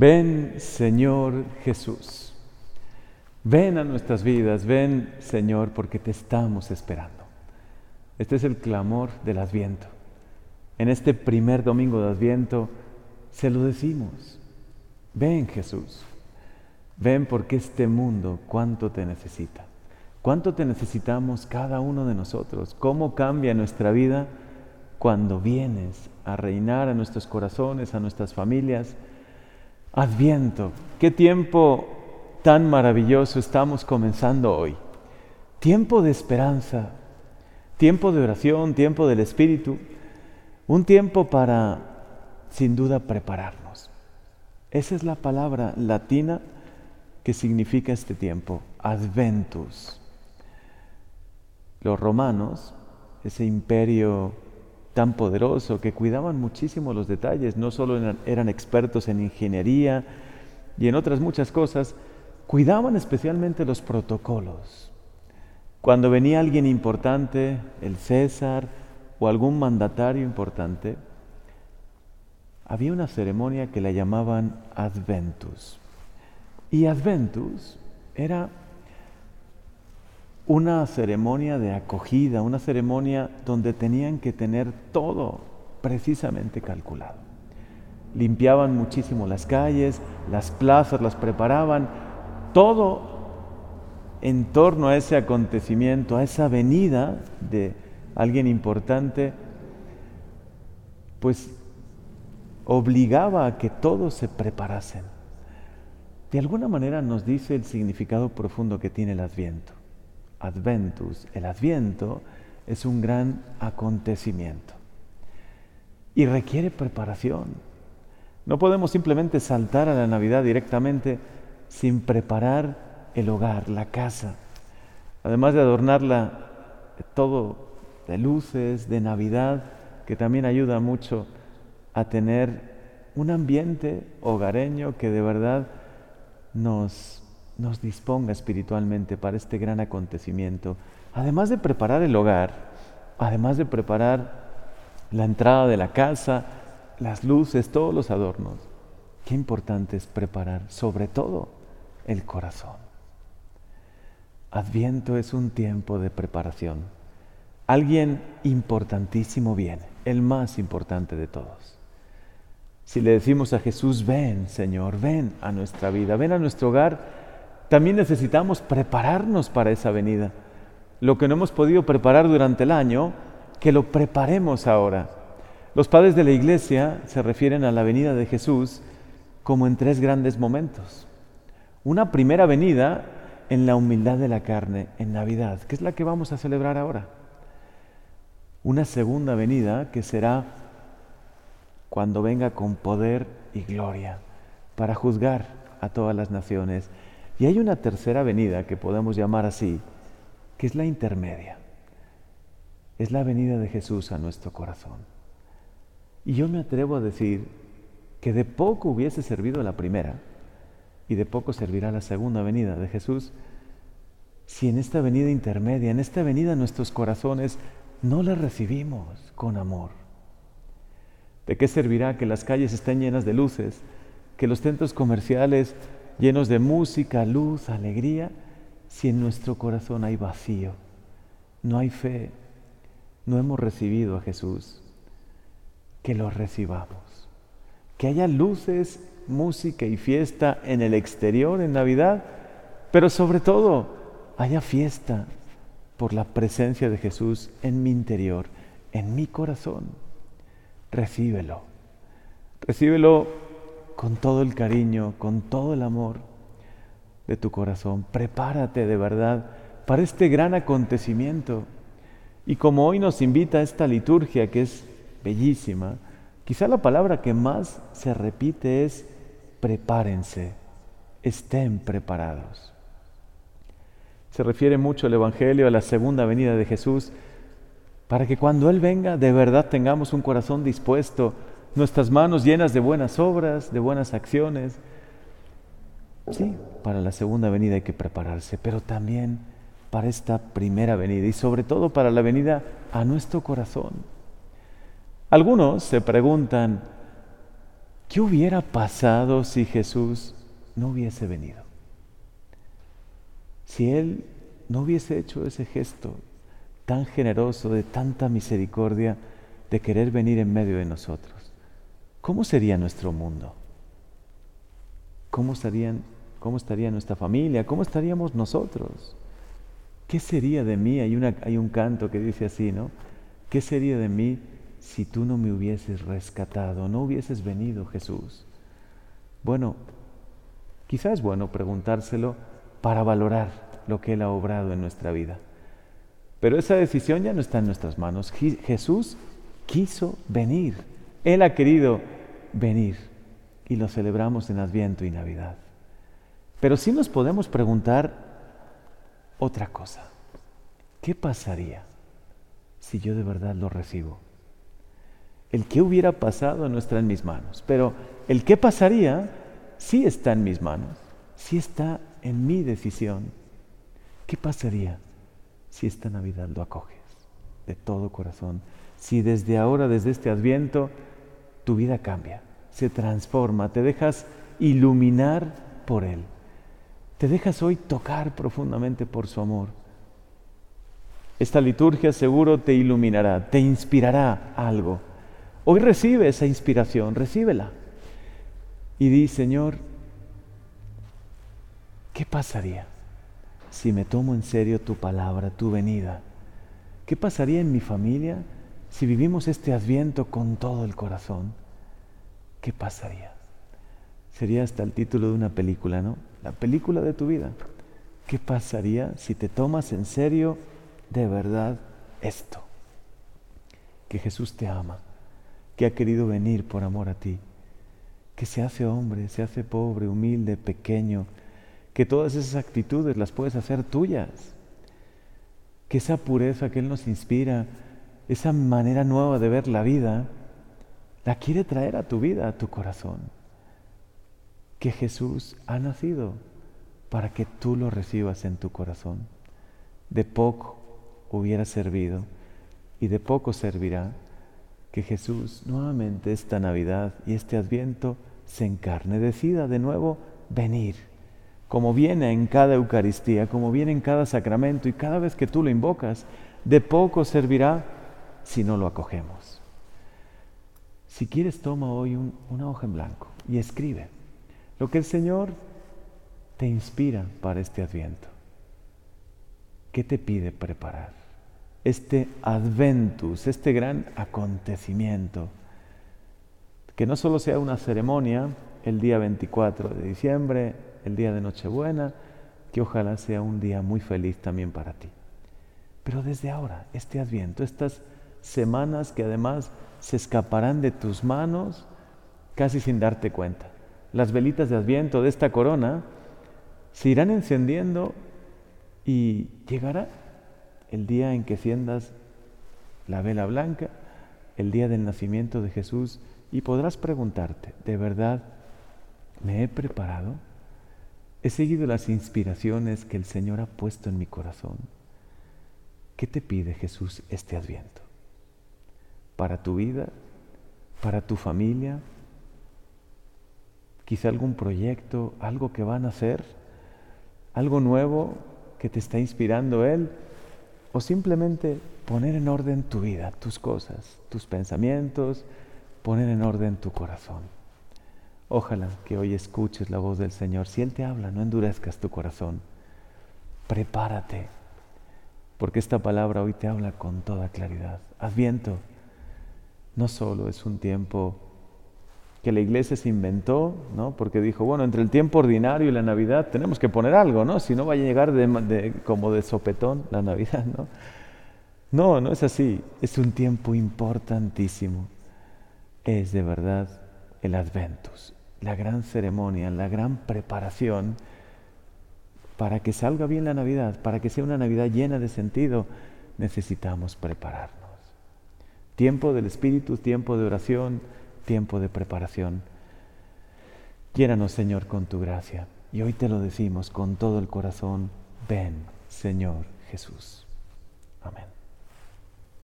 Ven, Señor Jesús. Ven a nuestras vidas, ven, Señor, porque te estamos esperando. Este es el clamor del Adviento. En este primer domingo de Adviento se lo decimos. Ven, Jesús. Ven porque este mundo cuánto te necesita. Cuánto te necesitamos cada uno de nosotros. Cómo cambia nuestra vida cuando vienes a reinar a nuestros corazones, a nuestras familias. Adviento, qué tiempo tan maravilloso estamos comenzando hoy. Tiempo de esperanza, tiempo de oración, tiempo del Espíritu, un tiempo para, sin duda, prepararnos. Esa es la palabra latina que significa este tiempo, adventus. Los romanos, ese imperio tan poderoso que cuidaban muchísimo los detalles, no solo eran, expertos en ingeniería y en otras muchas cosas, cuidaban especialmente los protocolos. Cuando venía alguien importante, el César o algún mandatario importante, había una ceremonia que la llamaban Adventus. Y Adventus era una ceremonia de acogida, una ceremonia donde tenían que tener todo precisamente calculado. Limpiaban muchísimo las calles, las plazas las preparaban, todo en torno a ese acontecimiento, a esa venida de alguien importante, pues obligaba a que todos se preparasen. De alguna manera nos dice el significado profundo que tiene el adviento. Adventus, el adviento, es un gran acontecimiento y requiere preparación. No podemos simplemente saltar a la Navidad directamente sin preparar el hogar, la casa, además de adornarla todo de luces, de Navidad, que también ayuda mucho a tener un ambiente hogareño que de verdad nos nos disponga espiritualmente para este gran acontecimiento, además de preparar el hogar, además de preparar la entrada de la casa, las luces, todos los adornos, qué importante es preparar sobre todo el corazón. Adviento es un tiempo de preparación. Alguien importantísimo viene, el más importante de todos. Si le decimos a Jesús, ven Señor, ven a nuestra vida, ven a nuestro hogar, también necesitamos prepararnos para esa venida. Lo que no hemos podido preparar durante el año, que lo preparemos ahora. Los padres de la iglesia se refieren a la venida de Jesús como en tres grandes momentos. Una primera venida en la humildad de la carne, en Navidad, que es la que vamos a celebrar ahora. Una segunda venida que será cuando venga con poder y gloria para juzgar a todas las naciones y hay una tercera venida que podemos llamar así, que es la intermedia. Es la venida de Jesús a nuestro corazón. Y yo me atrevo a decir que de poco hubiese servido la primera y de poco servirá la segunda venida de Jesús si en esta venida intermedia, en esta venida nuestros corazones no la recibimos con amor. ¿De qué servirá que las calles estén llenas de luces, que los centros comerciales llenos de música, luz, alegría, si en nuestro corazón hay vacío, no hay fe, no hemos recibido a Jesús, que lo recibamos. Que haya luces, música y fiesta en el exterior en Navidad, pero sobre todo haya fiesta por la presencia de Jesús en mi interior, en mi corazón. Recíbelo. Recíbelo con todo el cariño, con todo el amor de tu corazón. Prepárate de verdad para este gran acontecimiento. Y como hoy nos invita a esta liturgia que es bellísima, quizá la palabra que más se repite es prepárense, estén preparados. Se refiere mucho el Evangelio a la segunda venida de Jesús para que cuando Él venga de verdad tengamos un corazón dispuesto nuestras manos llenas de buenas obras, de buenas acciones. Sí, para la segunda venida hay que prepararse, pero también para esta primera venida y sobre todo para la venida a nuestro corazón. Algunos se preguntan, ¿qué hubiera pasado si Jesús no hubiese venido? Si Él no hubiese hecho ese gesto tan generoso, de tanta misericordia, de querer venir en medio de nosotros, ¿cómo sería nuestro mundo? ¿Cómo, estarían, cómo estaría nuestra familia? ¿Cómo estaríamos nosotros? ¿Qué sería de mí? Hay, hay un canto que dice así, ¿no? ¿Qué sería de mí si tú no me hubieses rescatado, no hubieses venido, Jesús? Bueno, quizás es bueno preguntárselo para valorar lo que Él ha obrado en nuestra vida. Pero esa decisión ya no está en nuestras manos. Jesús quiso venir. Él ha querido venir y lo celebramos en Adviento y Navidad. Pero sí nos podemos preguntar otra cosa. ¿Qué pasaría si yo de verdad lo recibo? El qué hubiera pasado no está en mis manos, pero el qué pasaría sí está en mis manos, sí está en mi decisión. ¿Qué pasaría si esta Navidad lo acoges de todo corazón? Si desde ahora, desde este adviento, tu vida cambia, se transforma, te dejas iluminar por Él, te dejas hoy tocar profundamente por su amor. Esta liturgia seguro te iluminará, te inspirará algo. Hoy recibe esa inspiración, recíbela. Y di, Señor, ¿qué pasaría si me tomo en serio tu palabra, tu venida? ¿Qué pasaría en mi familia si vivimos este adviento con todo el corazón? ¿Qué pasaría? Sería hasta el título de una película, ¿no? La película de tu vida. ¿Qué pasaría si te tomas en serio de verdad esto? Que Jesús te ama, que ha querido venir por amor a ti, que se hace hombre, se hace pobre, humilde, pequeño, que todas esas actitudes las puedes hacer tuyas, que esa pureza que Él nos inspira, esa manera nueva de ver la vida, la quiere traer a tu vida, a tu corazón. Que Jesús ha nacido para que tú lo recibas en tu corazón. De poco hubiera servido y de poco servirá que Jesús nuevamente esta Navidad y este Adviento se encarne, decida de nuevo venir como viene en cada Eucaristía, como viene en cada sacramento y cada vez que tú lo invocas, de poco servirá si no lo acogemos. Si quieres, toma hoy una hoja en blanco y escribe lo que el Señor te inspira para este adviento. ¿Qué te pide preparar? Este adventus, este gran acontecimiento, que no solo sea una ceremonia el día 24 de diciembre, el día de Nochebuena, que ojalá sea un día muy feliz también para ti. Pero desde ahora, este adviento, estas semanas que además se escaparán de tus manos casi sin darte cuenta. Las velitas de adviento de esta corona se irán encendiendo y llegará el día en que enciendas la vela blanca, el día del nacimiento de Jesús, y podrás preguntarte, ¿de verdad me he preparado? He seguido las inspiraciones que el Señor ha puesto en mi corazón. ¿Qué te pide Jesús este adviento? ¿Para tu vida? ¿Para tu familia? Quizá algún proyecto, algo que van a hacer, algo nuevo que te está inspirando Él, o simplemente poner en orden tu vida, tus cosas, tus pensamientos, poner en orden tu corazón. Ojalá que hoy escuches la voz del Señor. Si Él te habla, no endurezcas tu corazón. Prepárate, porque esta palabra hoy te habla con toda claridad. Adviento no solo es un tiempo que la iglesia se inventó, ¿no? Porque dijo, bueno, entre el tiempo ordinario y la Navidad tenemos que poner algo, ¿no? Si no vaya a llegar como de sopetón la Navidad, ¿no? No, no es así. Es un tiempo importantísimo. Es de verdad el Adventus, la gran ceremonia, la gran preparación para que salga bien la Navidad, para que sea una Navidad llena de sentido, necesitamos prepararnos. Tiempo del Espíritu, tiempo de oración, tiempo de preparación. Llénanos, Señor, con tu gracia. Y hoy te lo decimos con todo el corazón, ven, Señor Jesús. Amén.